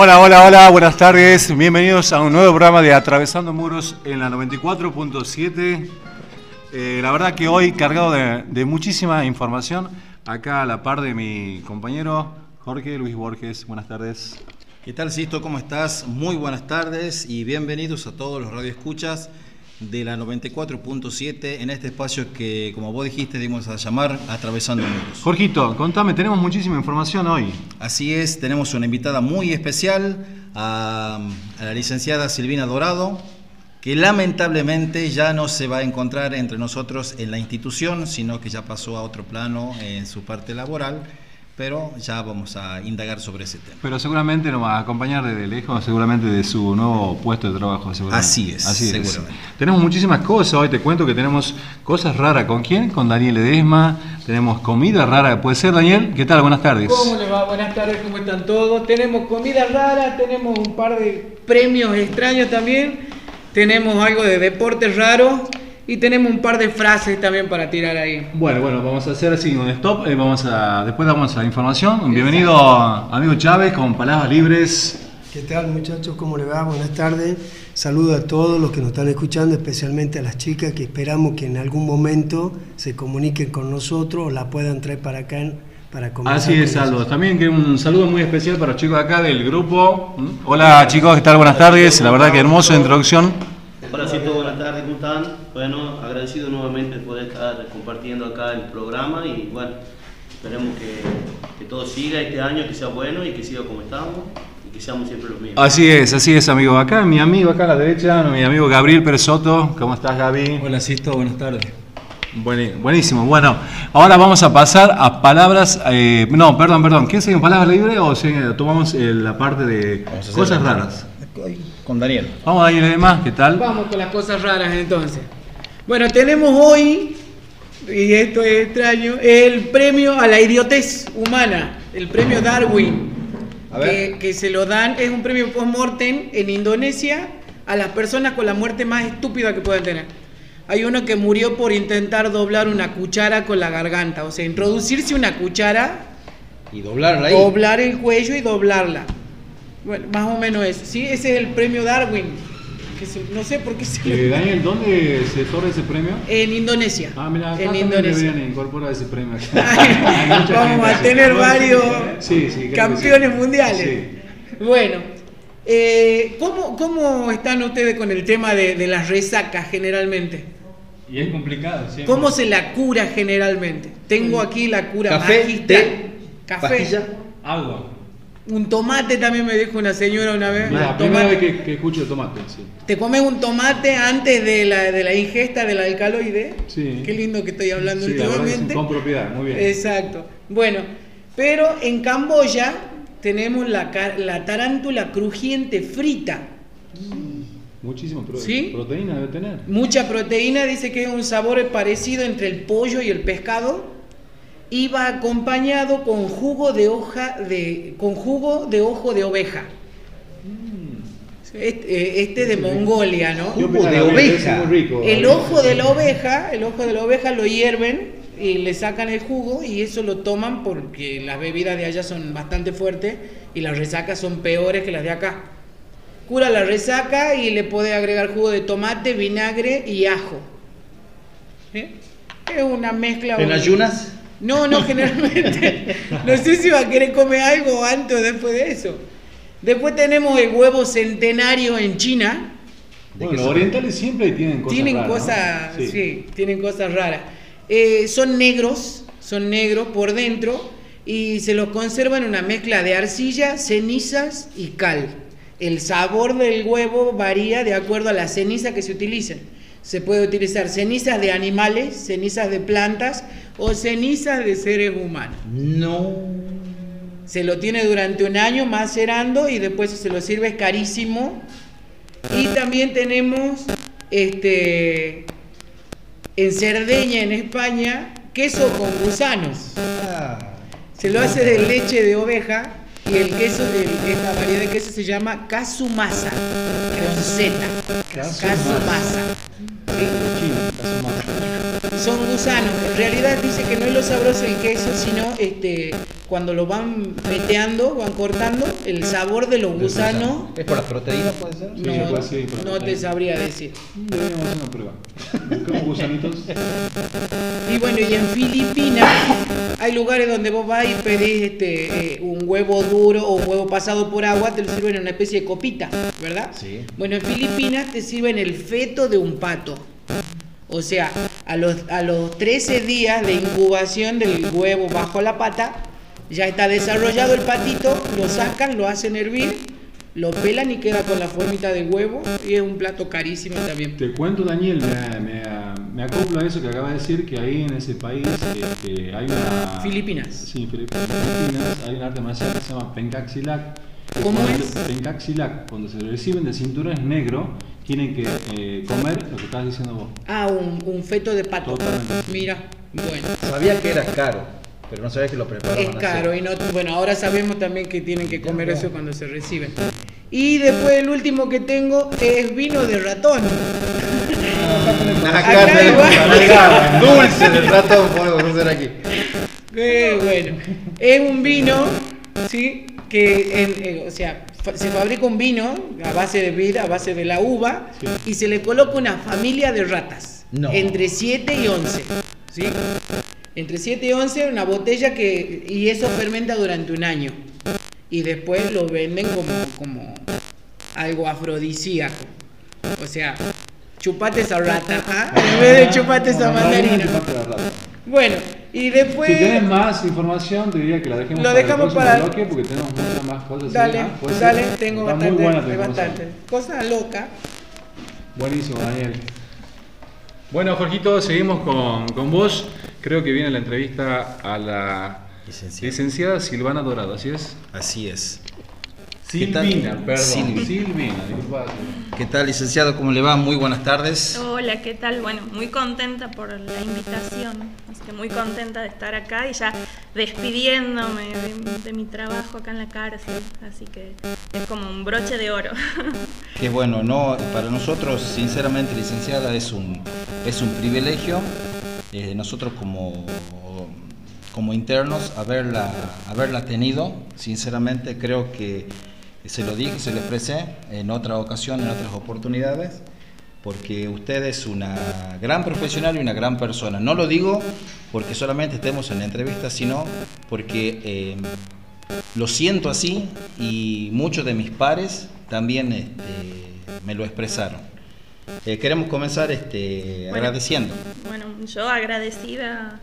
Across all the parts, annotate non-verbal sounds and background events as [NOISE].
Hola, hola, hola, buenas tardes. Bienvenidos a un nuevo programa de Atravesando Muros en la 94.7. Eh, la verdad que hoy cargado de, de muchísima información, acá a la par de mi compañero Jorge Luis Borges. Buenas tardes. ¿Qué tal, Sisto? ¿Cómo estás? Muy buenas tardes y bienvenidos a todos los radioescuchas de la 94.7 en este espacio que, como vos dijiste, dimos a llamar Atravesando Muros. Jorgito, contame, tenemos muchísima información hoy. Así es, tenemos una invitada muy especial, a, a la licenciada Silvina Dorado, que lamentablemente ya no se va a encontrar entre nosotros en la institución, sino que ya pasó a otro plano en su parte laboral, pero ya vamos a indagar sobre ese tema. Pero seguramente nos va a acompañar desde lejos, seguramente de su nuevo puesto de trabajo. seguramente. Así es, Así es. seguramente. Tenemos muchísimas cosas hoy, te cuento que tenemos cosas raras. ¿Con quién? Con Daniel Edesma. Tenemos comida rara. ¿Puede ser, Daniel? ¿Qué tal? Buenas tardes. ¿Cómo les va? Buenas tardes, ¿cómo están todos? Tenemos comida rara, tenemos un par de premios extraños también, tenemos algo de deportes raros y tenemos un par de frases también para tirar ahí. Bueno, bueno, vamos a hacer así un stop. eh, vamos a, después damos la información. Bienvenido, amigo Chávez, con palabras libres. ¿Qué tal muchachos? ¿Cómo le va? Buenas tardes. Saludo a todos los que nos están escuchando, especialmente a las chicas que esperamos que en algún momento se comuniquen con nosotros o la puedan traer para acá para. Así es, Aldo. También que un saludo muy especial para los chicos acá del grupo. Hola chicos, ¿qué tal? Buenas tardes. La verdad que hermosa introducción. Hola, Cito, buenas tardes, ¿cómo están? Bueno, agradecido nuevamente por estar compartiendo acá el programa y bueno, esperemos que, que todo siga este año, que sea bueno y que siga como estamos y que seamos siempre los mismos. Así es, así es, amigo. Acá mi amigo, acá a la derecha, mi amigo Gabriel Pérez Soto. ¿Cómo estás, Gaby? Hola Sisto, buenas tardes. Buenísimo. Bueno, ahora vamos a pasar a palabras. eh, no, perdón, perdón. ¿Qué siguen palabras libres o sigue- tomamos eh, la parte de cosas raras? Con Daniel. Vamos a ir además, ¿qué tal? Vamos con las cosas raras entonces. Bueno, tenemos hoy, y esto es extraño, el premio a la idiotez humana, el premio Darwin, A ver. que, que se lo dan, es un premio post-mortem en Indonesia a las personas con la muerte más estúpida que pueden tener. Hay uno que murió por intentar doblar una cuchara con la garganta, o sea, introducirse una cuchara, Y doblarla ahí. doblar el cuello y doblarla. Bueno, más o menos eso. Sí, ese es el premio Darwin. Que se- no sé por qué se Eh, Daniel, ¿dónde se otorga ese premio? En Indonesia. Ah, mira, acá en también Indonesia. deberían incorporar ese premio. [LAUGHS] [LAUGHS] Vamos a tener varios Sí, sí, campeones sí. mundiales. Sí. Bueno, eh, ¿cómo, ¿cómo están ustedes con el tema de, de las resacas generalmente? Y es complicado, siempre. ¿Cómo se la cura generalmente? Tengo aquí la cura Café, té, Café. pastilla. Agua. Un tomate también me dijo una señora una vez. Un primera vez que, que escucho el tomate, sí. ¿Te comes un tomate antes de la, de la ingesta del alcaloide? Sí. Qué lindo que estoy hablando Sí, la últimamente. con propiedad, muy bien. Exacto. Bueno, pero en Camboya tenemos la, la tarántula crujiente frita. Muchísimo pro- ¿Sí? proteína debe tener. Mucha proteína, dice que es un sabor parecido entre el pollo y el pescado. Y va acompañado con jugo de hoja de. con jugo de ojo de oveja. Este, eh, este de Mongolia, ¿no? Jugo de oveja. El ojo de la oveja, el ojo de la oveja lo hierven y le sacan el jugo y eso lo toman porque las bebidas de allá son bastante fuertes y las resacas son peores que las de acá. Cura la resaca y le puede agregar jugo de tomate, vinagre y ajo. ¿Eh? Es una mezcla. ¿En un- ayunas? No, no, [LAUGHS] generalmente. No sé si va a querer comer algo antes o después de eso. Después tenemos el huevo centenario en China. Bueno, los orientales siempre tienen cosas tienen raras, ¿no? cosas, sí. tienen cosas raras. Eh, son negros, son negros por dentro y se los conserva en una mezcla de arcilla, cenizas y cal. El sabor del huevo varía de acuerdo a la ceniza que se utilicen. Se puede utilizar cenizas de animales, cenizas de plantas o cenizas de seres humanos. No. Se lo tiene durante un año macerando y después se lo sirve, es carísimo. Y también tenemos este en Cerdeña, en España, queso con gusanos. Ah, Se lo hace de leche de oveja y el queso de esta variedad de queso se llama casumasa, con Z. Casumasa. えー、注意をします。Son gusanos. En realidad dice que no es lo sabroso el queso, sino este cuando lo van veteando, van cortando, el sabor de los gusanos ¿Es por las proteínas, puede ser? Sí, no, sí, por no te sabría decir. Deberíamos hacer una prueba. Buscamos gusanitos. Y bueno, y en Filipinas hay lugares donde vos vas y pedís este, eh, un huevo duro o un huevo pasado por agua, te lo sirven en una especie de copita, ¿verdad? Sí. Bueno, en Filipinas te sirven el feto de un pato. O sea, a los, a los 13 días de incubación del huevo bajo la pata, ya está desarrollado el patito, lo sacan, lo hacen hervir, lo pelan y queda con la formita de huevo y es un plato carísimo también. Te cuento, Daniel, me, me, me acoplo a eso que acaba de decir, que ahí en ese país este, hay una... Filipinas. Sí, Filip- Filipinas, hay un arte marcial que se llama Pencaxilac. ¿Cómo cuando- es? Pencaxilac, cuando se reciben de cinturones negro, tienen que eh, comer lo que estás diciendo vos. Ah, un, un feto de pato. Totalmente. Mira, bueno. Sabía que era caro, pero no sabía que lo preparaban Es así. caro y no, bueno, ahora sabemos también que tienen que comer eso cuando se reciben. Y después el último que tengo es vino de ratón. [LAUGHS] Acá, Acá tenemos igual. acá, dulce del ratón podemos hacer aquí. Eh, bueno, es un vino, ¿sí? Que, en- eh, o sea, se fabrica un vino a base de vida, a base de la uva, Sí. y se le coloca una familia de ratas, No. entre 7 y 11, ¿sí? Entre 7 y 11, una botella que, y eso fermenta durante un año, y después lo venden como, como algo afrodisíaco, o sea, chupate esa rata, ¿ah? en vez de chupate esa mandarina. Bueno, y después... Si tenés más información, te diría que la dejemos Lo para dejamos el para- bloque porque tenemos muchas más cosas. Dale, ¿Ah? ¿Puede ser? dale, tengo Está bastante, muy buena tu bastante. Cosa loca. Buenísimo, Daniel. Bueno, Jorgito, seguimos con, con vos. Creo que viene la entrevista a la Licenciada. licenciada Silvana Dorado, ¿así es? Así es. Silvina, perdón. Silvi. Silvina, disculpa. ¿Qué tal, licenciado? ¿Cómo le va? Muy buenas tardes. Hola, ¿qué tal? Bueno, muy contenta por la invitación, así que muy contenta de estar acá y ya despidiéndome de, de mi trabajo acá en la cárcel, así que es como un broche de oro. [LAUGHS] Qué bueno, no, para nosotros, sinceramente, licenciada, es un, es un privilegio. eh, nosotros como, como internos, haberla, haberla tenido, sinceramente, creo que se lo dije, se lo expresé en otra ocasión, en otras oportunidades, porque usted es una gran profesional y una gran persona. No lo digo porque solamente estemos en la entrevista, sino porque... eh, lo siento así y muchos de mis pares también este, me lo expresaron. Eh, queremos comenzar este, Bueno. agradeciendo. Bueno, yo agradecida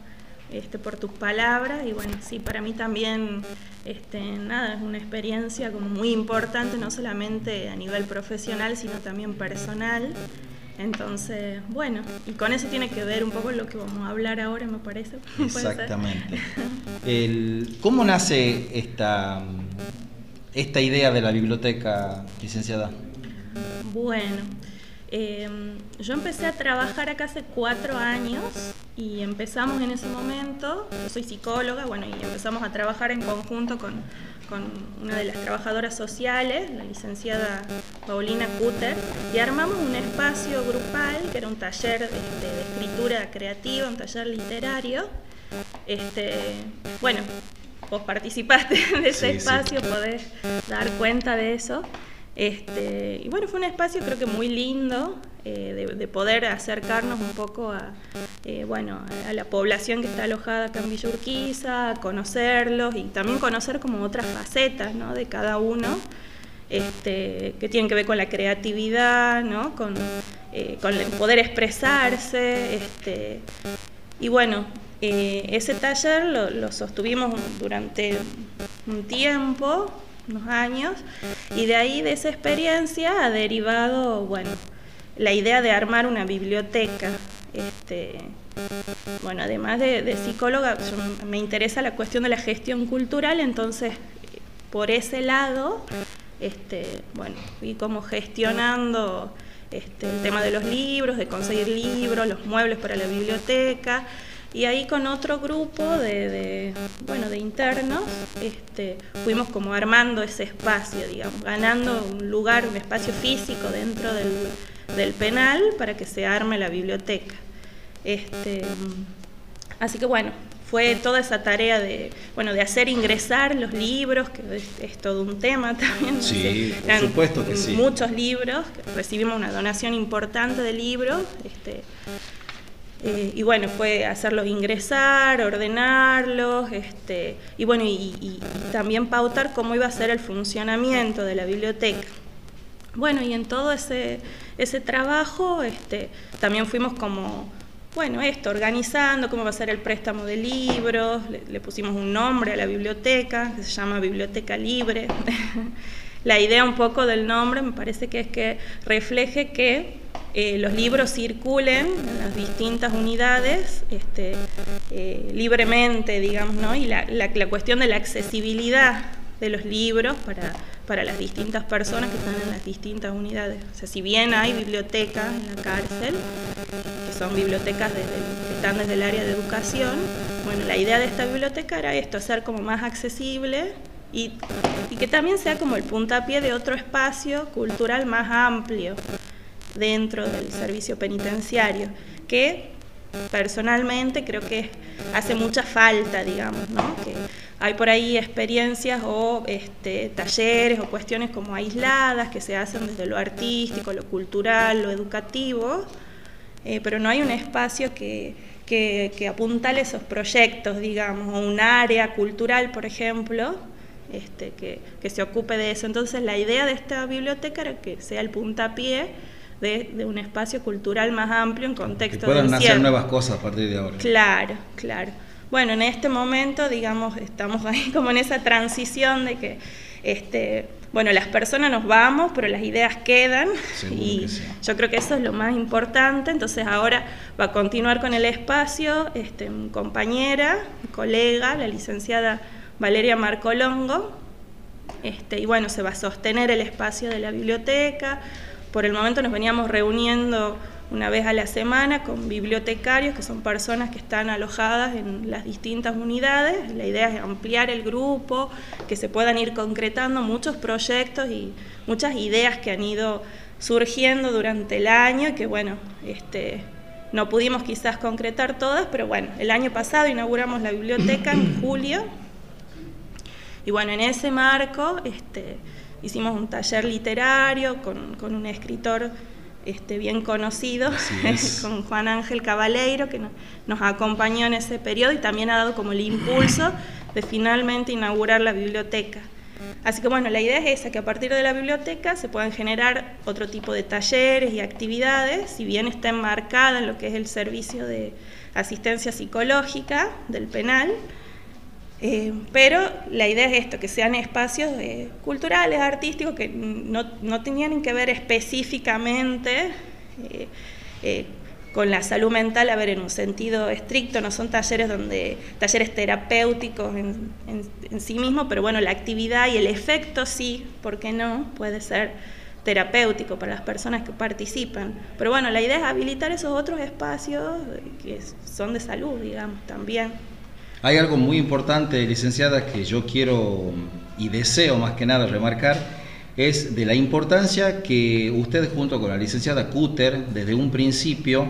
este, por tus palabras y bueno, sí, para mí también, este, nada, es una experiencia como muy importante, no solamente a nivel profesional, sino también personal. Entonces, bueno, y con eso tiene que ver un poco lo que vamos a hablar ahora, me parece. [LAUGHS] Exactamente. El- ¿Cómo nace esta, esta idea de la biblioteca, licenciada? Bueno, eh, yo empecé a trabajar acá hace cuatro años y empezamos en ese momento, yo soy psicóloga, bueno, y empezamos a trabajar en conjunto con, con una de las trabajadoras sociales, la licenciada Paulina Cutter, y armamos un espacio grupal, que era un taller este, de escritura creativa, un taller literario. Este, bueno, vos participaste [LAUGHS] de ese Sí, sí. espacio, podés dar cuenta de eso. Este, y bueno, fue un espacio creo que muy lindo eh, de, de poder acercarnos un poco a, eh, bueno, a la población que está alojada acá en Villa Urquiza, conocerlos y también conocer como otras facetas ¿no? de cada uno. Este, que tienen que ver con la creatividad, ¿no? con, eh, con el poder expresarse. Este, y bueno, ese taller lo, lo, sostuvimos durante un tiempo, unos años, y de ahí, de esa experiencia, ha derivado, bueno, la idea de armar una biblioteca. Este, bueno, además de, psicóloga, me interesa la cuestión de la gestión cultural, entonces, por ese lado, este, bueno, fui como gestionando este, el tema de los libros, de conseguir libros, los muebles para la biblioteca. Y ahí con otro grupo de, bueno, de internos este, fuimos como armando ese espacio, digamos, ganando un lugar, un espacio físico dentro del, del penal para que se arme la biblioteca. Este, así que bueno, fue toda esa tarea de, bueno, de hacer ingresar los libros, que es, todo un tema también. Sí, por supuesto que sí. Muchos libros, recibimos una donación importante de libros. Este, eh, y bueno, fue hacerlos ingresar, ordenarlos, este, y bueno, y, también pautar cómo iba a ser el funcionamiento de la biblioteca. Bueno, y en todo ese, ese trabajo este, también fuimos como bueno, esto, organizando cómo va a ser el préstamo de libros, le, pusimos un nombre a la biblioteca, que se llama Biblioteca Libre. [LAUGHS] la idea un poco del nombre me parece que es que refleje que eh, los libros circulen en las distintas unidades este, eh, libremente, digamos, ¿no? Y la, la, la cuestión de la accesibilidad de los libros para para las distintas personas que están en las distintas unidades. O sea, si bien hay bibliotecas en la cárcel, que son bibliotecas que están desde el área de educación, bueno, la idea de esta biblioteca era esto, hacer como más accesible y, y que también sea como el puntapié de otro espacio cultural más amplio dentro del servicio penitenciario, que personalmente creo que hace mucha falta, digamos, ¿no? Que hay por ahí experiencias o este, talleres o cuestiones como aisladas que se hacen desde lo artístico, lo cultural, lo educativo, eh, pero no hay un espacio que, que, que apuntale esos proyectos, digamos, o un área cultural, por ejemplo, este, que, que, se ocupe de eso. Entonces la idea de esta biblioteca era que sea el puntapié de, de un espacio cultural más amplio en contexto que puedan nacer nuevas cosas a partir de ahora. Claro, claro. Bueno, en este momento, digamos, estamos ahí [LAUGHS] como en esa transición de que, este, bueno, las personas nos vamos, pero las ideas quedan y yo creo que eso es lo más importante. Entonces ahora va a continuar con el espacio este, mi compañera, mi colega, la licenciada Valeria Marcolongo, este, y bueno, se va a sostener el espacio de la biblioteca. Por el momento nos veníamos reuniendo una vez a la semana con bibliotecarios, que son personas que están alojadas en las distintas unidades. La idea es ampliar el grupo, que se puedan ir concretando muchos proyectos y muchas ideas que han ido surgiendo durante el año y que bueno, este, no pudimos quizás concretar todas, pero bueno, el año pasado inauguramos la biblioteca en [CLEARS THROAT] julio y bueno, en ese marco este, hicimos un taller literario con, con un escritor este, bien conocido, [LAUGHS] con Juan Ángel Cabaleiro, que nos acompañó en ese periodo y también ha dado como el impulso de finalmente inaugurar la biblioteca. Así que bueno, la idea es esa, que a partir de la biblioteca se puedan generar otro tipo de talleres y actividades, si bien está enmarcada en lo que es el servicio de asistencia psicológica del penal, eh, pero la idea es esto, que sean espacios eh, culturales, artísticos, que no, no, tenían que ver específicamente eh, eh, con la salud mental, a ver, en un sentido estricto, no son talleres donde, talleres terapéuticos en, sí mismos, pero bueno, la actividad y el efecto sí, ¿por qué no? Puede ser terapéutico para las personas que participan. Pero bueno, la idea es habilitar esos otros espacios que son de salud, digamos, también. Hay algo muy importante, licenciada, que yo quiero y deseo más que nada remarcar, es de la importancia que usted junto con la licenciada Cutter, desde un principio,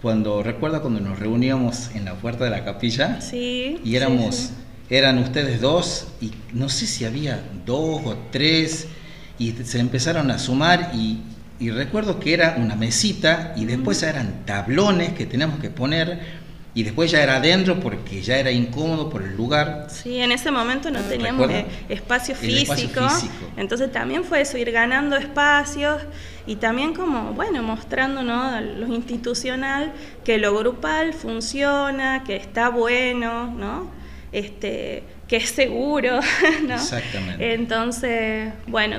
cuando recuerda cuando nos reuníamos en la puerta de la capilla sí, y éramos, sí, sí. eran ustedes dos y no sé si había dos o tres y se empezaron a sumar y y recuerdo que era una mesita y después eran tablones que teníamos que poner y después ya era adentro porque ya era incómodo por el lugar. Sí, en ese momento no teníamos eh, espacio, físico, entonces también fue eso, ir ganando espacios y también como, bueno, mostrando ¿no? lo institucional que lo grupal funciona, que está bueno, ¿no? Este, que es seguro, [LAUGHS] ¿no? Exactamente. Entonces, bueno,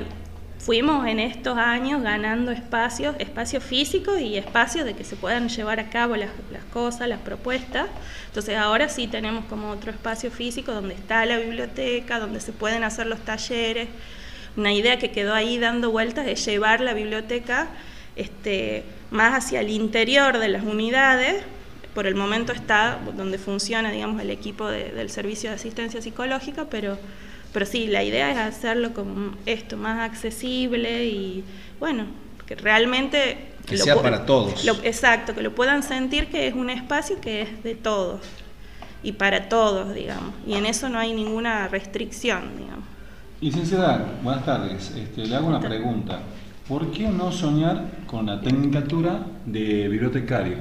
fuimos en estos años ganando espacios, espacios físicos y espacios de que se puedan llevar a cabo las, cosas, las propuestas. Entonces ahora sí tenemos como otro espacio físico donde está la biblioteca, donde se pueden hacer los talleres. Una idea que quedó ahí dando vueltas es llevar la biblioteca este, más hacia el interior de las unidades. Por el momento está donde funciona, digamos, el equipo del servicio de asistencia psicológica, pero pero sí, la idea es hacerlo como esto, más accesible y bueno, que realmente... Que sea para todos. exacto, que lo puedan sentir que es un espacio que es de todos y para todos, digamos. Y en eso no hay ninguna restricción, digamos. Licenciada, buenas tardes. Este, le hago una pregunta. ¿Por qué no soñar con la tecnicatura de bibliotecario?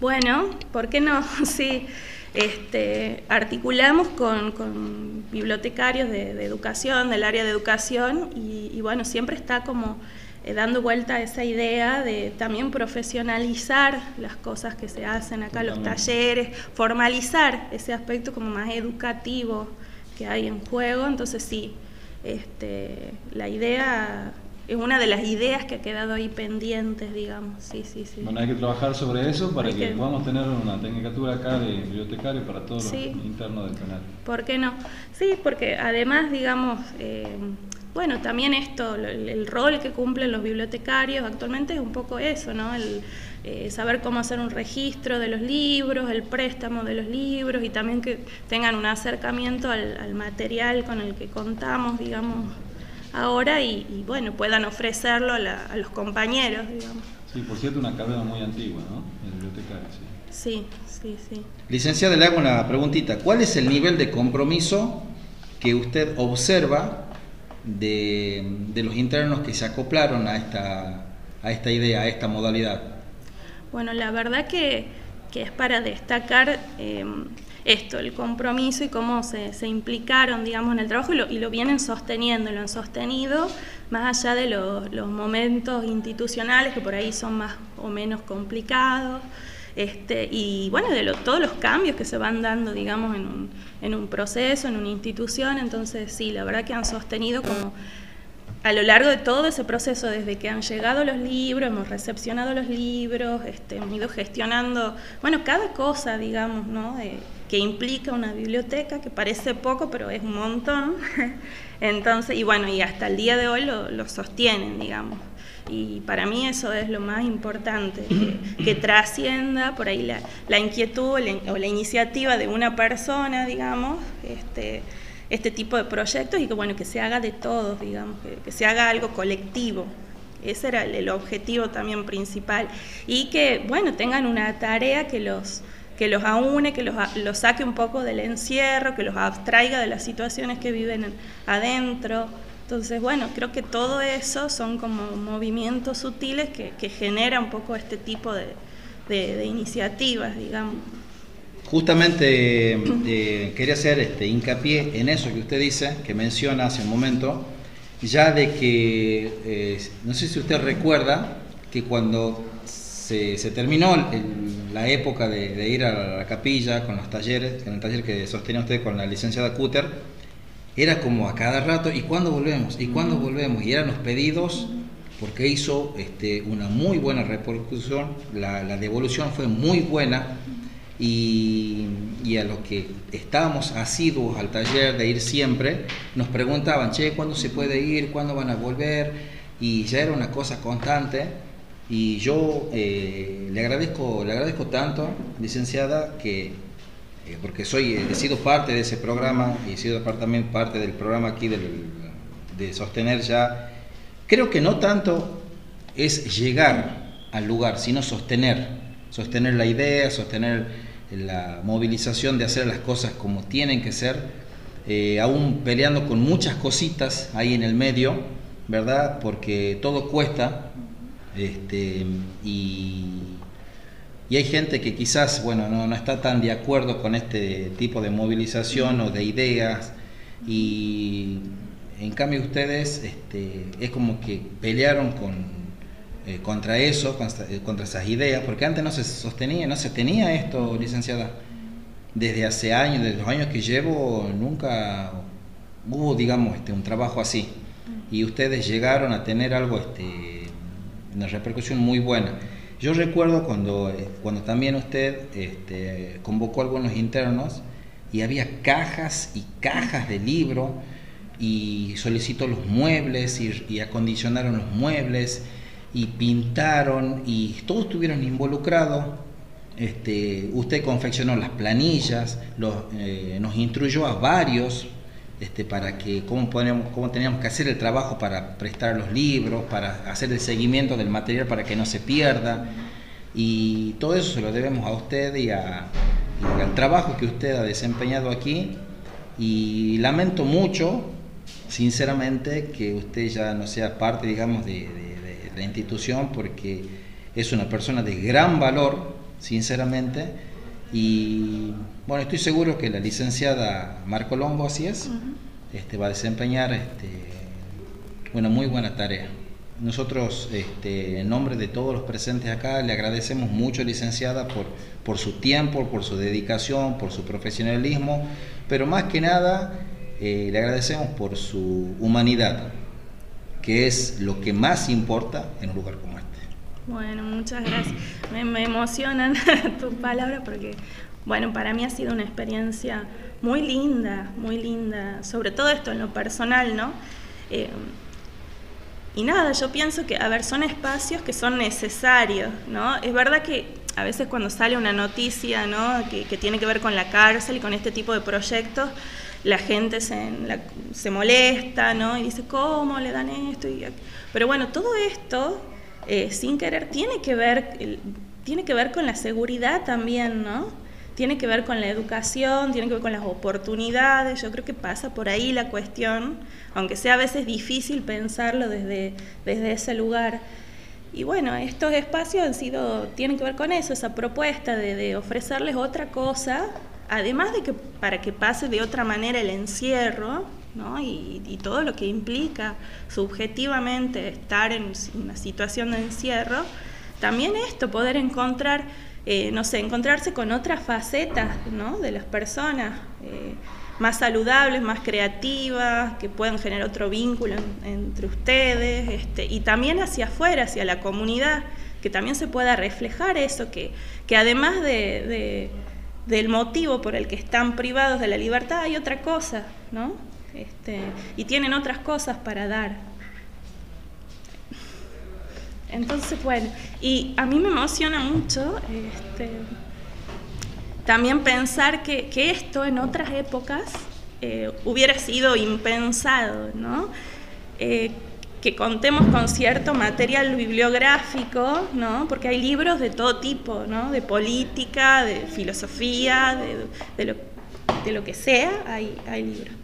Bueno, ¿por qué no? [LAUGHS] sí. Este, articulamos con, bibliotecarios de, educación, del área de educación, y, bueno, siempre está como eh, dando vuelta a esa idea de también profesionalizar las cosas que se hacen acá, los talleres, formalizar ese aspecto como más educativo que hay en juego. Entonces sí, este, la idea es una de las ideas que ha quedado ahí pendientes, digamos. Sí, sí, sí. Bueno, hay que trabajar sobre eso para que, podamos tener una tecnicatura acá de bibliotecario para todos los internos del canal. ¿Por qué no? Sí, porque además, digamos, eh, bueno, también esto, el, rol que cumplen los bibliotecarios actualmente es un poco eso, ¿no? El, eh, saber cómo hacer un registro de los libros, el préstamo de los libros y también que tengan un acercamiento al material con el que contamos, digamos, ahora y, bueno, puedan ofrecerlo a, los compañeros, digamos. Sí, por cierto, una carrera muy antigua, ¿no? En bibliotecaria, sí. Sí, sí, Licenciada, le hago una preguntita. ¿Cuál es el nivel de compromiso que usted observa de, los internos que se acoplaron a esta, a esta idea, a esta modalidad? Bueno, la verdad que, es para destacar eh, esto, el compromiso y cómo se, implicaron, digamos, en el trabajo y lo, vienen sosteniendo, lo han sostenido más allá de los momentos institucionales que por ahí son más o menos complicados. Este, y bueno, de todos los cambios que se van dando, digamos, en un, en un proceso, en una institución, entonces sí, la verdad que han sostenido como a lo largo de todo ese proceso, desde que han llegado los libros, hemos recepcionado los libros, este, hemos ido gestionando, bueno, cada cosa, digamos, ¿no? que implica una biblioteca, que parece poco, pero es un montón. [LAUGHS] Entonces, y bueno, y hasta el día de hoy lo, sostienen, digamos. Y para mí eso es lo más importante, que, trascienda por ahí la, inquietud o la, iniciativa de una persona, digamos, este, este tipo de proyectos y que bueno, que se haga de todos, digamos, que, se haga algo colectivo. Ese era el, objetivo también principal. Y que, bueno, tengan una tarea que los, que los aúne, que los, los saque un poco del encierro, que los abstraiga de las situaciones que viven adentro. Entonces, bueno, creo que todo eso son como movimientos sutiles que, que genera un poco este tipo de, de iniciativas, digamos. Justamente eh, quería hacer este, hincapié en eso que usted dice, que menciona hace un momento, ya de que, eh, no sé si usted recuerda, que cuando se, terminó la época de, ir a la capilla con los talleres, con el taller que sostenía usted con la licenciada Cutter, era como a cada rato, ¿y cuándo volvemos? ¿Y cuándo volvemos? Y eran los pedidos porque hizo este, una muy buena repercusión, la devolución fue muy buena y, a los que estábamos asiduos al taller de ir siempre, nos preguntaban, che, ¿cuándo se puede ir? ¿Cuándo van a volver? Y ya era una cosa constante. Y yo eh, le, agradezco, le agradezco tanto, licenciada, que eh, porque soy, he sido parte de ese programa y he sido también parte del programa aquí de sostener ya. Creo que no tanto es llegar al lugar, sino sostener, sostener la idea, sostener la movilización de hacer las cosas como tienen que ser, eh, aún peleando con muchas cositas ahí en el medio, ¿verdad? Porque todo cuesta este, y, y hay gente que quizás, bueno, no, no está tan de acuerdo con este tipo de movilización o de ideas y en cambio ustedes este, es como que pelearon con, eh, contra eso, contra, eh, contra esas ideas, porque antes no se sostenía, no se tenía esto, licenciada. Desde hace años, desde los años que llevo, nunca hubo, digamos, este, un trabajo así. Y ustedes llegaron a tener algo, este, una repercusión muy buena. Yo recuerdo cuando, eh, cuando también usted este, convocó a algunos internos y había cajas y cajas de libros y solicitó los muebles y, y acondicionaron los muebles y pintaron y todos estuvieron involucrados. Este, usted confeccionó las planillas, los, eh, nos instruyó a varios este, para que cómo, ponemos, cómo teníamos que hacer el trabajo para prestar los libros, para hacer el seguimiento del material para que no se pierda. Y todo eso se lo debemos a usted y, a, y al trabajo que usted ha desempeñado aquí. Y lamento mucho, sinceramente, que usted ya no sea parte, digamos, de, de la institución porque es una persona de gran valor, sinceramente, y bueno, estoy seguro que la licenciada Marco Longo, así es, este, va a desempeñar este, una muy buena tarea. Nosotros, este, en nombre de todos los presentes acá, le agradecemos mucho, licenciada, por, por su tiempo, por su dedicación, por su profesionalismo, pero más que nada, eh, le agradecemos por su humanidad, que es lo que más importa en un lugar como este. Bueno, muchas gracias. Me, emocionan [LAUGHS] tus palabras porque, bueno, para mí ha sido una experiencia muy linda, muy linda, sobre todo esto en lo personal, ¿no? Eh, y nada, yo pienso que, a ver, son espacios que son necesarios, ¿no? Es verdad que a veces cuando sale una noticia, ¿no? Que tiene que ver con la cárcel y con este tipo de proyectos, la gente se, la, se molesta, ¿no? Y dice, ¿cómo le dan esto? Y, pero bueno, todo esto, eh, sin querer, tiene que, ver, tiene que ver con la seguridad también, ¿no? Tiene que ver con la educación, tiene que ver con las oportunidades, yo creo que pasa por ahí la cuestión, aunque sea a veces difícil pensarlo desde, desde ese lugar. Y bueno, estos espacios han sido, tienen que ver con eso, esa propuesta de, de ofrecerles otra cosa además de que para que pase de otra manera el encierro, ¿no? y, y, todo lo que implica subjetivamente estar en una situación de encierro, también esto, poder encontrar, eh, no sé, encontrarse con otras facetas ¿no? de las personas, eh, más saludables, más creativas, que puedan generar otro vínculo en, entre ustedes, este, y también hacia afuera, hacia la comunidad, que también se pueda reflejar eso, que, que además de, de del motivo por el que están privados de la libertad hay otra cosa, ¿no? Este, y tienen otras cosas para dar. Entonces, bueno, y a mí me emociona mucho este, también pensar que, que, esto en otras épocas eh, hubiera sido impensado, ¿no? Eh, que contemos con cierto material bibliográfico, ¿no? porque hay libros de todo tipo, ¿no? de política, de filosofía, de, de, lo, de lo, que sea, hay, hay, libros.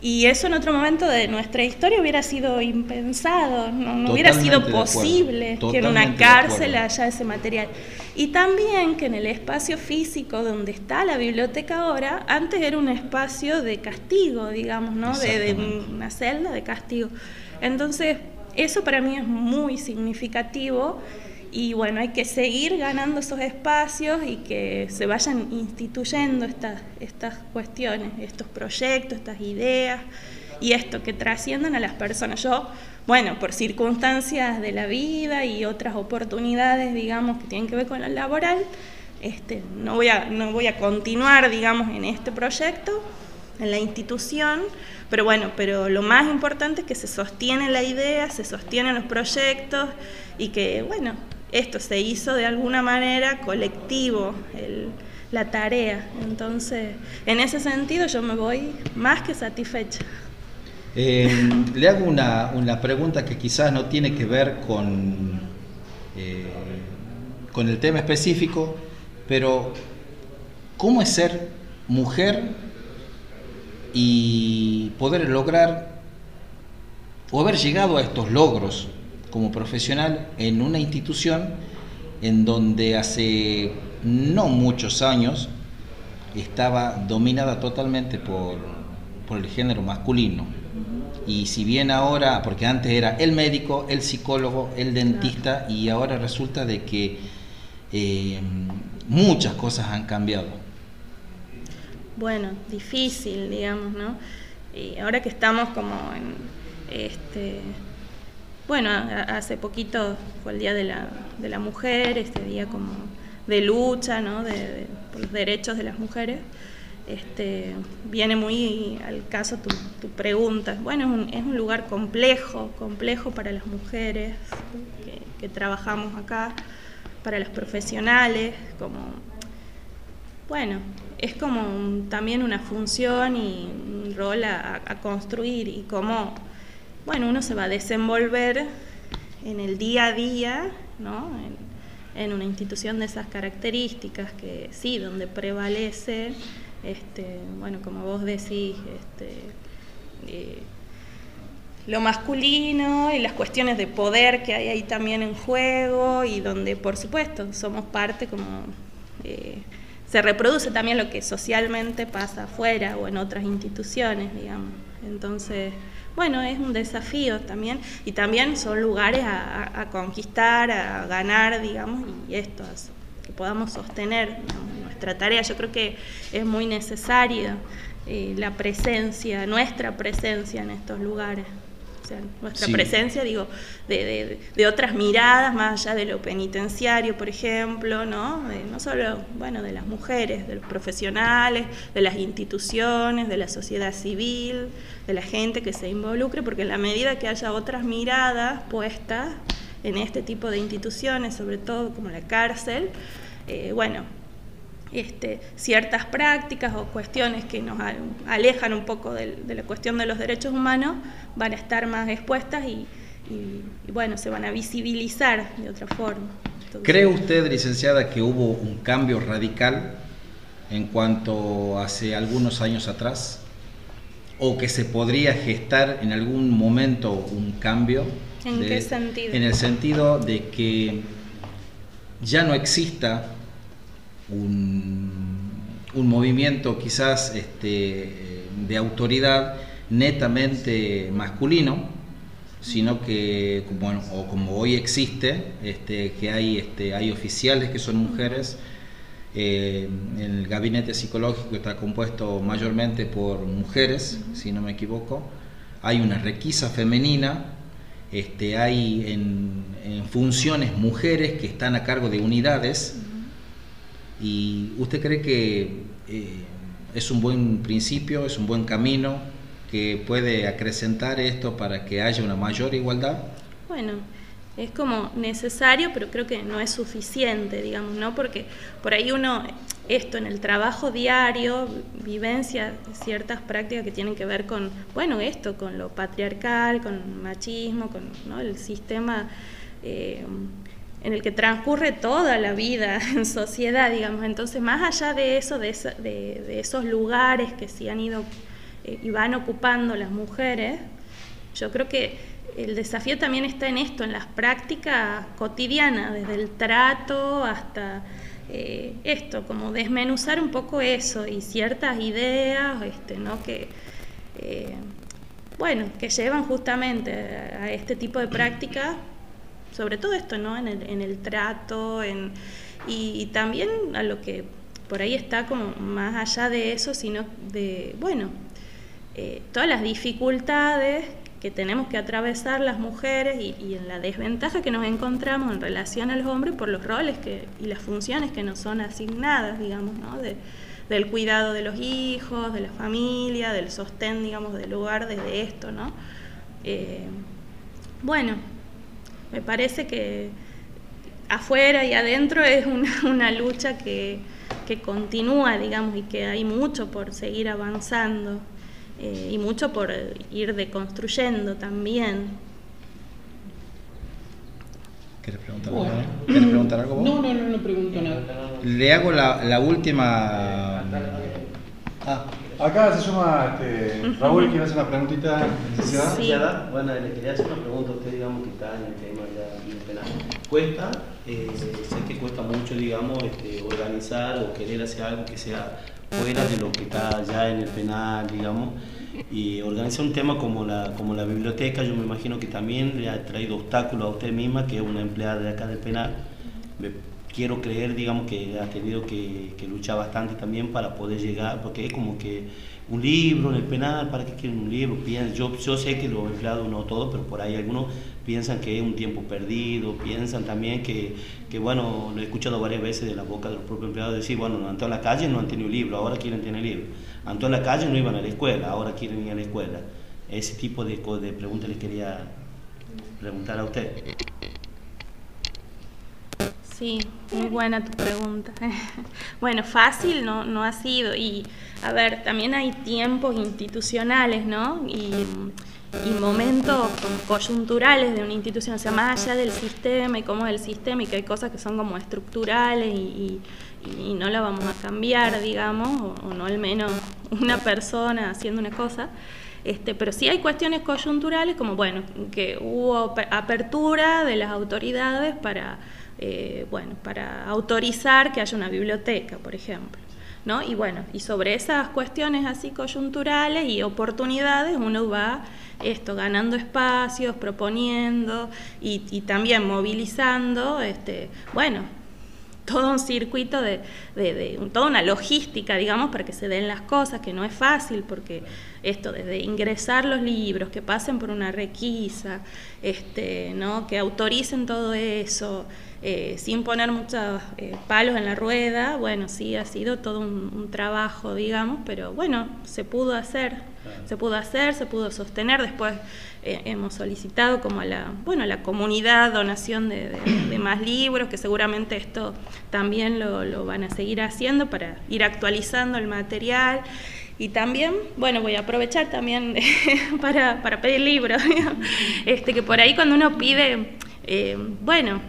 Y eso en otro momento de nuestra historia hubiera sido impensado, no, no hubiera sido posible que en una cárcel haya ese material. Y también que en el espacio físico donde está la biblioteca ahora, antes era un espacio de castigo, digamos, ¿no? de, de una celda de castigo. Entonces, eso para mí es muy significativo y bueno, hay que seguir ganando esos espacios y que se vayan instituyendo estas, estas cuestiones, estos proyectos, estas ideas y esto, que trasciendan a las personas. Yo, bueno, por circunstancias de la vida y otras oportunidades, digamos, que tienen que ver con lo laboral, este, no, voy a, no voy a continuar, digamos, en este proyecto, en la institución, pero bueno, pero lo más importante es que se sostiene la idea, se sostienen los proyectos y que, bueno, esto se hizo de alguna manera colectivo, la tarea. Entonces, en ese sentido yo me voy más que satisfecha. Eh, le hago una, una, pregunta que quizás no tiene que ver con, eh, con el tema específico, pero ¿cómo es ser mujer y poder lograr o haber llegado a estos logros como profesional en una institución en donde hace no muchos años estaba dominada totalmente por, por el género masculino. Y si bien ahora, porque antes era el médico, el psicólogo, el dentista, y ahora resulta de que eh, muchas cosas han cambiado. Bueno, difícil, digamos, ¿no? Y ahora que estamos como en este bueno, hace poquito fue el Día de la, de Mujer, este día como de lucha, ¿no? De, por los derechos de las mujeres. Este, viene muy al caso tu, tu pregunta. Bueno, es un, es un, lugar complejo, complejo para las mujeres que, que, trabajamos acá, para los profesionales, como, bueno, es como también una función y un rol a, construir y cómo bueno, uno se va a desenvolver en el día a día, ¿no? En, en, una institución de esas características que sí, donde prevalece, este, bueno, como vos decís, este, eh, lo masculino y las cuestiones de poder que hay ahí también en juego y donde, por supuesto, somos parte como... Eh, se reproduce también lo que socialmente pasa afuera o en otras instituciones, digamos. Entonces, bueno, es un desafío también y también son lugares a, a conquistar, a ganar, digamos, y esto, que podamos sostener nuestra tarea. Yo creo que es muy necesaria eh, la presencia, nuestra presencia en estos lugares. O sea, nuestra sí. presencia, digo, de, de, de, otras miradas, más allá de lo penitenciario, por ejemplo, ¿no? De, no solo, bueno, de las mujeres, de los profesionales, de las instituciones, de la sociedad civil, de la gente que se involucre, porque en la medida que haya otras miradas puestas en este tipo de instituciones, sobre todo como la cárcel, eh, bueno, este, ciertas prácticas o cuestiones que nos alejan un poco de, de, la cuestión de los derechos humanos van a estar más expuestas y, y, y bueno, se van a visibilizar de otra forma. Entonces, ¿Cree usted, licenciada, que hubo un cambio radical en cuanto hace algunos años atrás? ¿O que se podría gestar en algún momento un cambio? ¿En de, qué sentido? En el sentido de que ya no exista un, un movimiento quizás este, de autoridad netamente masculino, sino que como, o como hoy existe, este, que hay, este, hay oficiales que son mujeres, eh, el gabinete psicológico está compuesto mayormente por mujeres, si no me equivoco, hay una requisa femenina, este, hay en, en funciones mujeres que están a cargo de unidades, ¿Y usted cree que eh, es un buen principio, es un buen camino que puede acrecentar esto para que haya una mayor igualdad? Bueno, es como necesario, pero creo que no es suficiente, digamos, ¿no? Porque por ahí uno, esto en el trabajo diario, vivencia ciertas prácticas que tienen que ver con, bueno, esto, con lo patriarcal, con machismo, con el sistema... Eh, en el que transcurre toda la vida [LAUGHS] en sociedad, digamos. Entonces, más allá de eso, de, esos lugares que sí han ido eh, y van ocupando las mujeres, yo creo que el desafío también está en esto, en las prácticas cotidianas, desde el trato hasta eh, esto, como desmenuzar un poco eso y ciertas ideas, este, ¿no? Que, eh, bueno, que llevan justamente a este tipo de prácticas sobre todo esto, ¿no? En el, en el trato, en, y, también a lo que por ahí está como más allá de eso, sino de, bueno, eh, todas las dificultades que tenemos que atravesar las mujeres y, y, en la desventaja que nos encontramos en relación a los hombres por los roles que, y las funciones que nos son asignadas, digamos, ¿no? De, del cuidado de los hijos, de la familia, del sostén, digamos, del lugar desde esto, ¿no? Eh, bueno, me parece que afuera y adentro es una, [LAUGHS] una lucha que, que, continúa, digamos, y que hay mucho por seguir avanzando eh, y mucho por ir deconstruyendo también. ¿Quieres preguntar, bueno. algo? ¿Quieres preguntar algo vos? No, no, no, no pregunto nada. Le hago la, la última... Ah, Acá se suma este, Raúl, quiere hacer una preguntita. licenciada. Sí. Licenciada, Bueno, le quería hacer una pregunta a usted, digamos, que está en el tema ya bien penal. ¿Cuesta, eh, sé que cuesta mucho, digamos, este, organizar o querer hacer algo que sea fuera de lo que está ya en el penal, digamos, y organizar un tema como la, como la biblioteca, yo me imagino que también le ha traído obstáculos a usted misma, que es una empleada de acá del penal. Me- quiero creer, digamos, que ha tenido que, luchar bastante también para poder llegar, porque es como que un libro en el penal, ¿para qué quieren un libro? Yo, yo sé que los empleados no todos, pero por ahí algunos piensan que es un tiempo perdido, piensan también que, que, bueno, lo he escuchado varias veces de la boca de los propios empleados decir, bueno, antes en la calle no han tenido libro, ahora quieren tener libro. Antes en la calle no iban a la escuela, ahora quieren ir a la escuela. Ese tipo de, de preguntas les quería preguntar a usted. Sí, muy buena tu pregunta. [LAUGHS] bueno, fácil no, no ha sido. Y, a ver, también hay tiempos institucionales, ¿no? Y, y momentos coyunturales de una institución, o sea, más allá del sistema y cómo es el sistema, y que hay cosas que son como estructurales y, y- no la vamos a cambiar, digamos, o, o no al menos una persona haciendo una cosa. Este, pero sí hay cuestiones coyunturales, como bueno, que hubo ap- apertura de las autoridades para, eh, bueno, para autorizar que haya una biblioteca, por ejemplo. ¿no? Y bueno, y sobre esas cuestiones así coyunturales y oportunidades uno va esto, ganando espacios, proponiendo y, y también movilizando, este, bueno, todo un circuito de, de- de- toda una logística, digamos, para que se den las cosas, que no es fácil, porque esto, desde ingresar los libros, que pasen por una requisa, este, ¿no? que autoricen todo eso, eh, sin poner muchos eh, palos en la rueda, bueno, sí, ha sido todo un, un trabajo, digamos, pero bueno, se pudo hacer, se pudo hacer, se pudo sostener, después eh, hemos solicitado como a la, bueno, a la comunidad donación de, de- de más libros, que seguramente esto también lo, lo van a seguir haciendo para ir actualizando el material. Y también, bueno, voy a aprovechar también [LAUGHS] para, para pedir libros, este, que por ahí cuando uno pide, eh, bueno,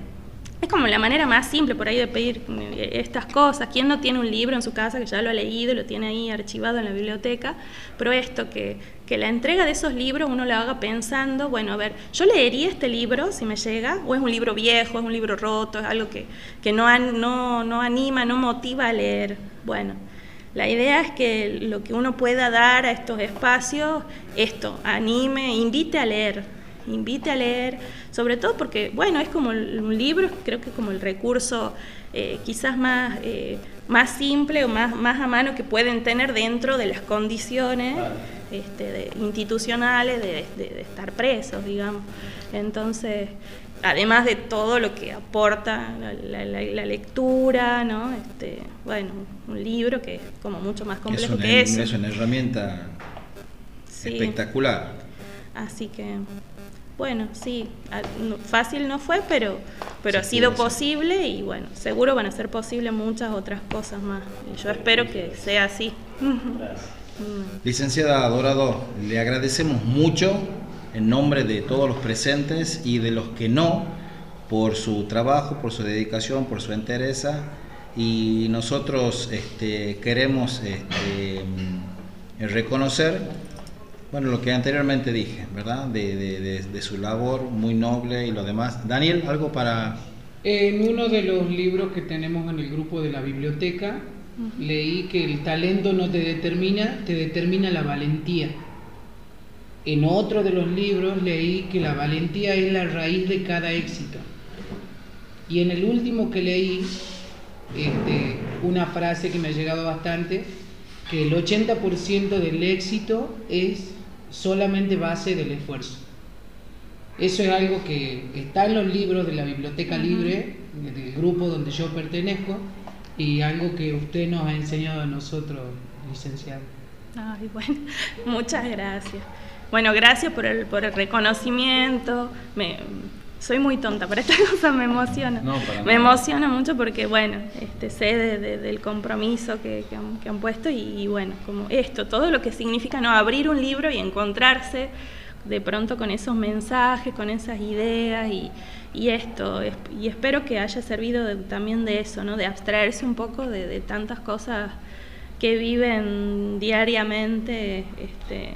es como la manera más simple por ahí de pedir eh, estas cosas. ¿Quién no tiene un libro en su casa que ya lo ha leído y lo tiene ahí archivado en la biblioteca? Pero esto, que, que la entrega de esos libros uno lo haga pensando, bueno, a ver, ¿yo leería este libro si me llega? ¿O es un libro viejo, es un libro roto, es algo que, que no, no, no anima, no motiva a leer? Bueno, la idea es que lo que uno pueda dar a estos espacios, esto, anime, invite a leer, invite a leer, sobre todo porque, bueno, es como un libro, creo que como el recurso eh, quizás más, eh, más simple o más, más a mano que pueden tener dentro de las condiciones este, de- institucionales de, de- de estar presos, digamos. Entonces, además de todo lo que aporta la, la- la- la lectura, ¿no? Este, bueno, un libro que es como mucho más Es complejo una, que eso. es una herramienta Sí. espectacular. Así que, bueno, sí, fácil no fue, pero, pero ha sido posible y bueno, seguro van a ser posibles muchas otras cosas más. Y yo espero que sea así. Mm. Licenciada Dorado, le agradecemos mucho en nombre de todos los presentes y de los que no por su trabajo, por su dedicación, por su entereza y nosotros este, queremos este, mm, reconocer bueno, lo que anteriormente dije, ¿verdad? De, de- de- de su labor muy noble y lo demás. Daniel, ¿algo para...? En uno de los libros que tenemos en el grupo de la biblioteca, leí que el talento no te determina, te determina la valentía. En otro de los libros leí que la valentía es la raíz de cada éxito. Y en el último que leí, este, una frase que me ha llegado bastante, que el 80% del éxito es solamente base del esfuerzo. Eso es algo que está en los libros de la Biblioteca Libre, del grupo donde yo pertenezco, y algo que usted nos ha enseñado a nosotros, licenciado. Ay, bueno, [LAUGHS] muchas gracias. Bueno, gracias por el, por el reconocimiento. Me, soy muy tonta para estas [LAUGHS] cosas, me emociona. No, me emociona mucho porque, bueno, este, sé de- de- del compromiso que, que han, que han puesto y, y, bueno, como esto, todo lo que significa no abrir un libro y encontrarse de pronto con esos mensajes, con esas ideas y, y esto, es- y espero que haya servido de- también de eso, ¿no? de abstraerse un poco de, de tantas cosas que viven diariamente, este,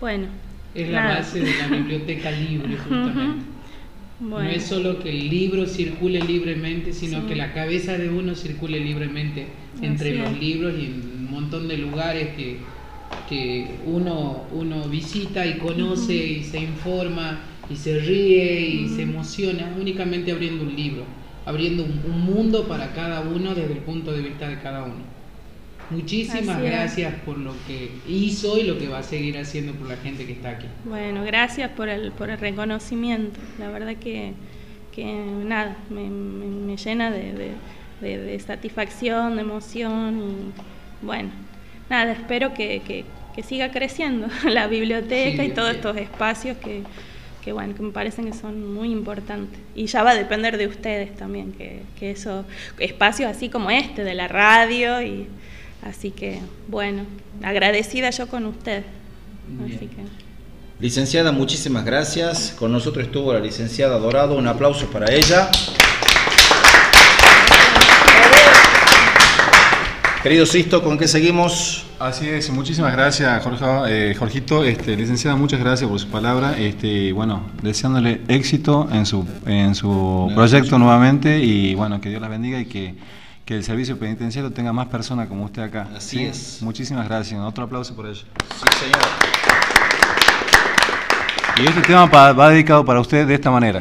bueno. Es la base de la [LAUGHS] biblioteca libre, justamente. No es solo que el libro circule libremente, sino que la cabeza de uno circule libremente entre los libros y en un montón de lugares que, que uno, uno visita y conoce y se informa y se ríe y se emociona únicamente abriendo un libro, abriendo un, mundo para cada uno desde el punto de vista de cada uno. Muchísimas gracias por lo que hizo y lo que va a seguir haciendo por la gente que está aquí. Bueno, gracias por el, por el reconocimiento. La verdad que, que nada, me, me, llena de, de, satisfacción, de emoción y bueno, nada, espero que, que, que siga creciendo [LAUGHS] la biblioteca y todos estos espacios que, que bueno, que me parecen que son muy importantes. Y ya va a depender de ustedes también, que, que esos espacios así como este, de la radio, y así que bueno, agradecida yo con usted. Licenciada, muchísimas gracias. Con nosotros estuvo la licenciada Dorado, un aplauso para ella. Querido Sisto, ¿con qué seguimos? Así es, muchísimas gracias, Jorge, eh, Jorgito. Este, licenciada, muchas gracias por su palabra. Este, bueno, deseándole éxito en su, en su proyecto nuevamente y bueno, que Dios la bendiga y que, que, el servicio penitenciario tenga más personas como usted acá. Así es. Muchísimas gracias. Otro aplauso por ello. Sí, señor. Y este tema va dedicado para usted de esta manera.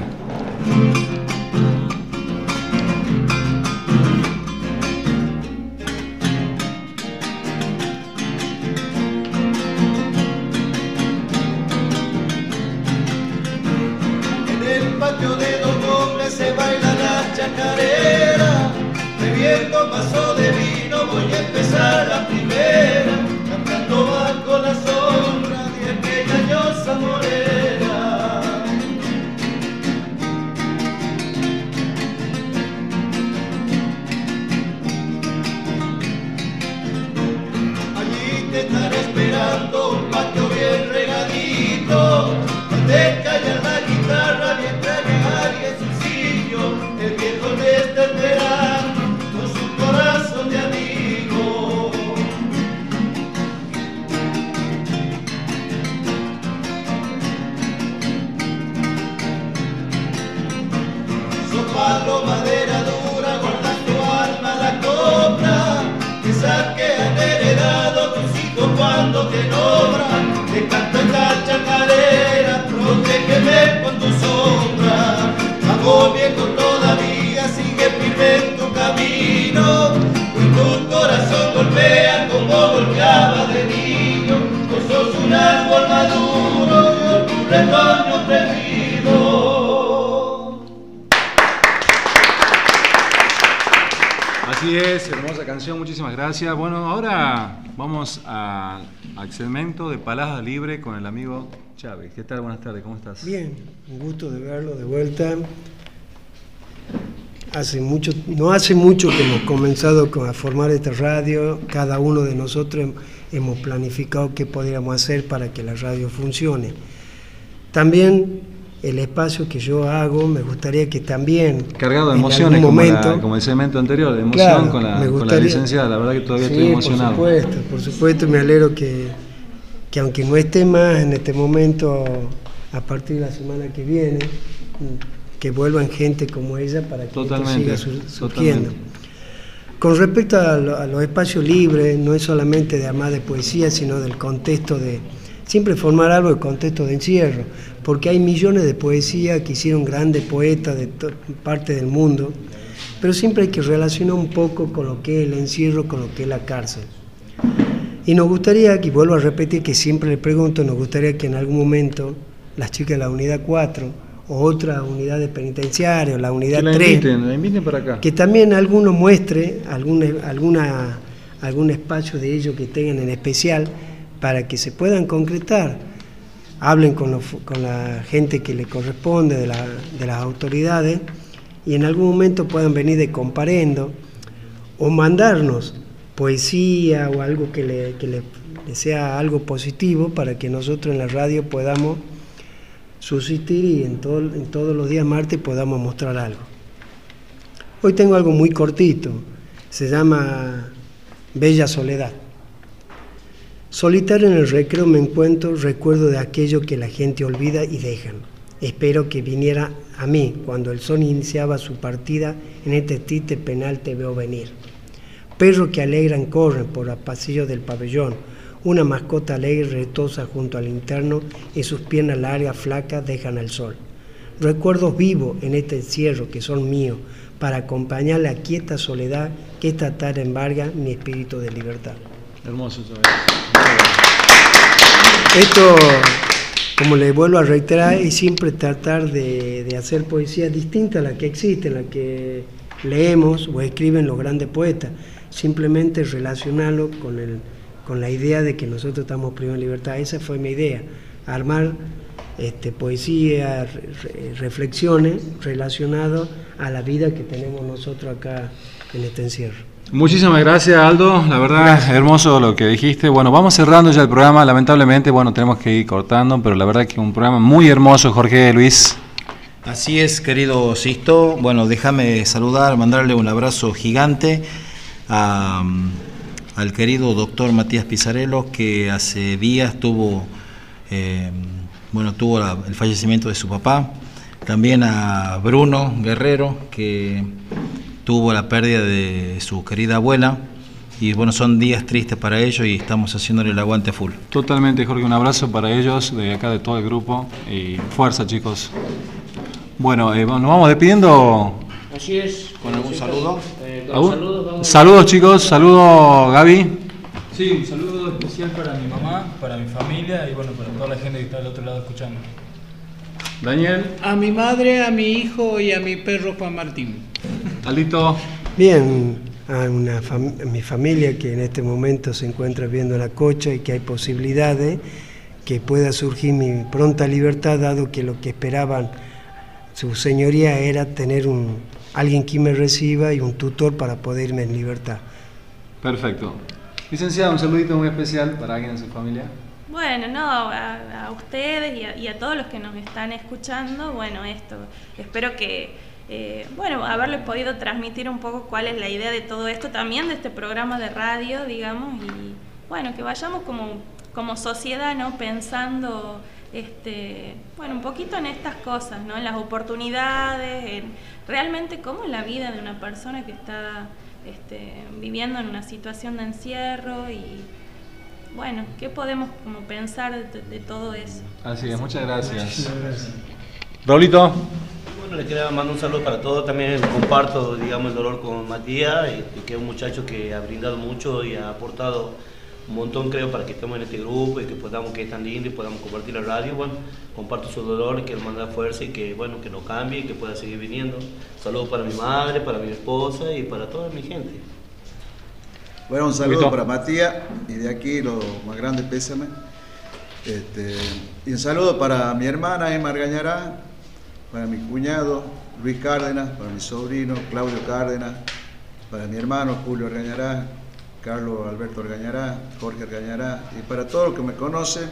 Palabra Libre con el amigo Chávez. ¿Qué tal? Buenas tardes, ¿cómo estás? Bien, un gusto de verlo de vuelta. Hace mucho, no hace mucho que hemos comenzado a formar esta radio. Cada uno de nosotros hemos planificado qué podríamos hacer para que la radio funcione. También el espacio que yo hago, me gustaría que también... Cargado de emociones, como, como, el segmento anterior, de emoción con, la, licenciada, la verdad que todavía estoy emocionado. Por supuesto, por supuesto, me alegro que, que aunque no esté más en este momento, a partir de la semana que viene, que vuelvan gente como ella para que esto siga surgiendo. Con respecto a, a, los espacios libres, no es solamente de amar de poesía, sino del contexto de siempre formar algo de contexto de encierro porque hay millones de poesías que hicieron grandes poetas de parte del mundo, pero siempre hay que relacionar un poco con lo que es el encierro, con lo que es la cárcel. Y nos gustaría, y vuelvo a repetir que siempre le pregunto, nos gustaría que en algún momento las chicas de la unidad 4 o otras unidades penitenciarias, la unidad 3, que también alguno muestre algún, alguna, algún espacio de ellos que tengan en especial para que se puedan concretar. Hablen con, con la gente que le corresponde, de, las autoridades, y en algún momento puedan venir de comparendo o mandarnos poesía o algo que le, que le, sea algo positivo para que nosotros en la radio podamos subsistir y en, todo, en todos los días martes podamos mostrar algo. Hoy tengo algo muy cortito, se llama Bella soledad. Solitario en el recreo me encuentro, recuerdo de aquello que la gente olvida y dejan. Espero que viniera a mí cuando el sol iniciaba su partida, en este triste penal te veo venir. Perro que alegran corren por el pasillo del pabellón, una mascota alegre retosa junto al interno y sus piernas largas flacas dejan al sol. Recuerdos vivos en este encierro que son míos, para acompañar la quieta soledad que esta tarde embarga mi espíritu de libertad. Hermoso. Esto, como le vuelvo a reiterar, es siempre tratar de, de, hacer poesía distinta a la que existe, la que leemos o escriben los grandes poetas. Simplemente relacionarlo con, el, con la idea de que nosotros estamos privados de libertad. Esa fue mi idea, armar este, poesía, re, reflexiones relacionadas a la vida que tenemos nosotros acá en este encierro. Muchísimas gracias Aldo, la verdad gracias. hermoso lo que dijiste. Bueno, vamos cerrando ya el programa, lamentablemente, bueno, tenemos que ir cortando, pero la verdad que un programa muy hermoso, Jorge Luis. Así es, querido Sisto. Bueno, déjame saludar, mandarle un abrazo gigante a, al querido doctor Matías Pizarello, que hace días tuvo, eh, bueno, tuvo la, el fallecimiento de su papá. También a Bruno Guerrero, que tuvo la pérdida de su querida abuela. Y bueno, son días tristes para ellos y estamos haciéndole el aguante full. Totalmente, Jorge, un abrazo para ellos, de acá de todo el grupo. Y fuerza, chicos. Bueno, eh, nos vamos despidiendo. Así es. ¿Con algún saludo? Saludos, vamos saludos, chicos. Saludos, Gaby. Sí, un saludo especial para mi mamá, para mi familia y bueno, para toda la gente que está del otro lado escuchando. Daniel. A mi madre, a mi hijo y a mi perro Juan Martín. Alito. Bien, a, una fam a mi familia que en este momento se encuentra viendo la cocha y que hay posibilidades que pueda surgir mi pronta libertad, dado que lo que esperaban su señoría era tener un, alguien que me reciba y un tutor para poder irme en libertad. Perfecto. Licenciado, un saludito muy especial para alguien en su familia. Bueno, no, a, a ustedes y a, y a, todos los que nos están escuchando, bueno, esto, espero que, eh, bueno, haberles podido transmitir un poco cuál es la idea de todo esto, también de este programa de radio, digamos, y bueno, que vayamos como, como sociedad, ¿no? Pensando, este, bueno, un poquito en estas cosas, ¿no? En las oportunidades, en realmente cómo es la vida de una persona que está este, viviendo en una situación de encierro y bueno, ¿qué podemos como pensar de, de todo eso? Así es, muchas gracias. Gracias. Raulito. Bueno, le quería mandar un saludo para todos. También comparto, digamos, el dolor con Matías, y, que es un muchacho que ha brindado mucho y ha aportado un montón, creo, para que estemos en este grupo y que podamos, que es tan lindo y podamos compartir la radio. Bueno, comparto su dolor, que él manda fuerza y que, bueno, que no cambie y que pueda seguir viniendo. Saludos para mi madre, para mi esposa y para toda mi gente. Bueno, un saludo para Matías y de aquí lo más grande pésame. Este, y un saludo para mi hermana Emma Argañará, para mi cuñado Luis Cárdenas, para mi sobrino Claudio Cárdenas, para mi hermano Julio Argañará, Carlos Alberto Argañará, Jorge Argañará, y para todos los que me conocen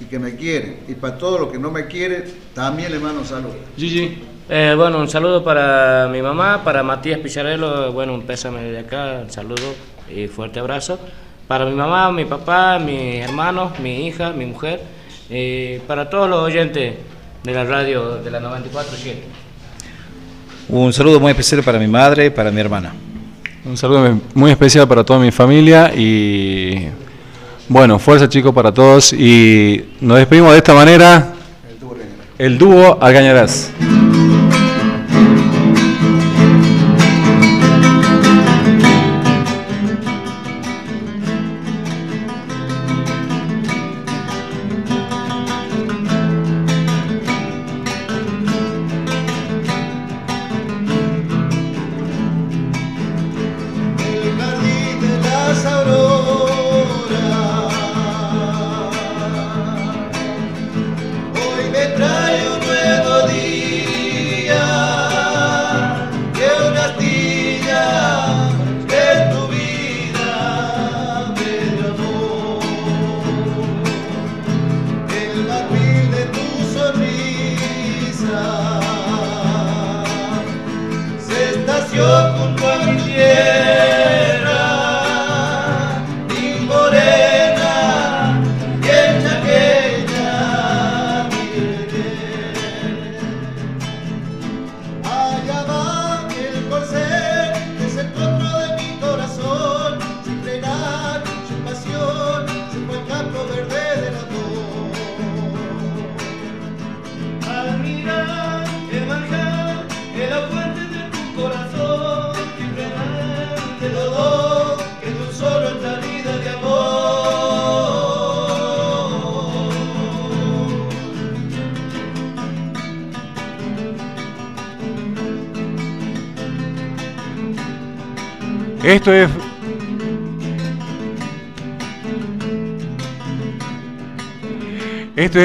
y que me quieren, y para todos los que no me quieren, también le mando un saludo. Gigi. Eh, bueno, un saludo para mi mamá, para Matías Picharello, bueno, un pésame de acá, un saludo y fuerte abrazo. Para mi mamá, mi papá, mis hermanos, mi hija, mi mujer, y para todos los oyentes de la radio de la 94.7. Un saludo muy especial para mi madre y para mi hermana. Un saludo muy especial para toda mi familia y bueno, fuerza chicos para todos y nos despedimos de esta manera. El dúo Algañarás.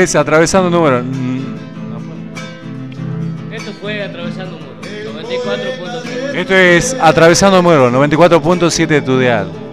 Es atravesando número. Esto fue atravesando un muro. 94.7. Esto es atravesando número 94.7 de tu dial.